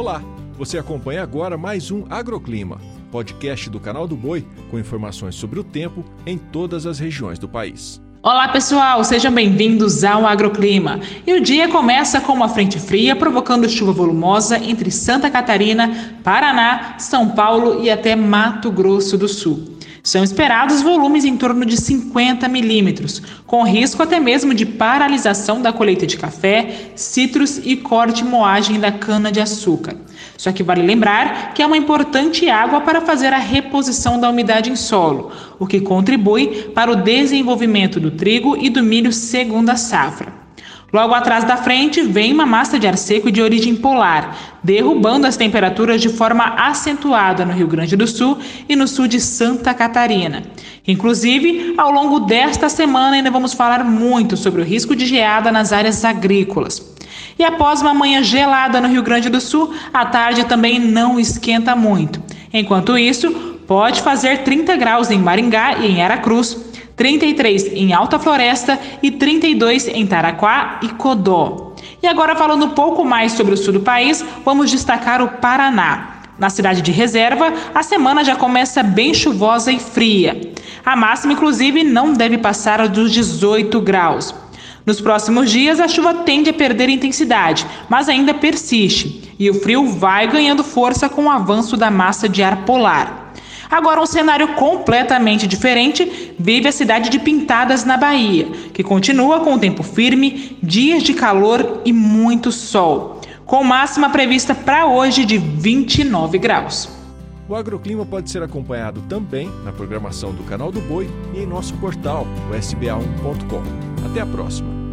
Olá, você acompanha agora mais um Agroclima, podcast do canal do Boi com informações sobre o tempo em todas as regiões do país. Olá pessoal, sejam bem-vindos ao Agroclima. E o dia começa com uma frente fria provocando chuva volumosa entre Santa Catarina, Paraná, São Paulo e até Mato Grosso do Sul. São esperados volumes em torno de 50 milímetros, com risco até mesmo de paralisação da colheita de café, citros e corte moagem da cana-de-açúcar. Só que vale lembrar que é uma importante água para fazer a reposição da umidade em solo, o que contribui para o desenvolvimento do trigo e do milho segunda safra. Logo atrás da frente vem uma massa de ar seco de origem polar, derrubando as temperaturas de forma acentuada no Rio Grande do Sul e no sul de Santa Catarina. Inclusive, ao longo desta semana ainda vamos falar muito sobre o risco de geada nas áreas agrícolas. E após uma manhã gelada no Rio Grande do Sul, a tarde também não esquenta muito. Enquanto isso, pode fazer 30 graus em Maringá e em Aracruz. 33 em Alta Floresta e 32 em Taraquá e Codó. E agora falando um pouco mais sobre o sul do país, vamos destacar o Paraná. Na cidade de Reserva, a semana já começa bem chuvosa e fria. A máxima, inclusive, não deve passar dos 18 graus. Nos próximos dias, a chuva tende a perder intensidade, mas ainda persiste, e o frio vai ganhando força com o avanço da massa de ar polar. Agora, um cenário completamente diferente vive a cidade de Pintadas, na Bahia, que continua com o tempo firme, dias de calor e muito sol, com máxima prevista para hoje de 29 graus. O agroclima pode ser acompanhado também na programação do Canal do Boi e em nosso portal, o sba1.com. Até a próxima!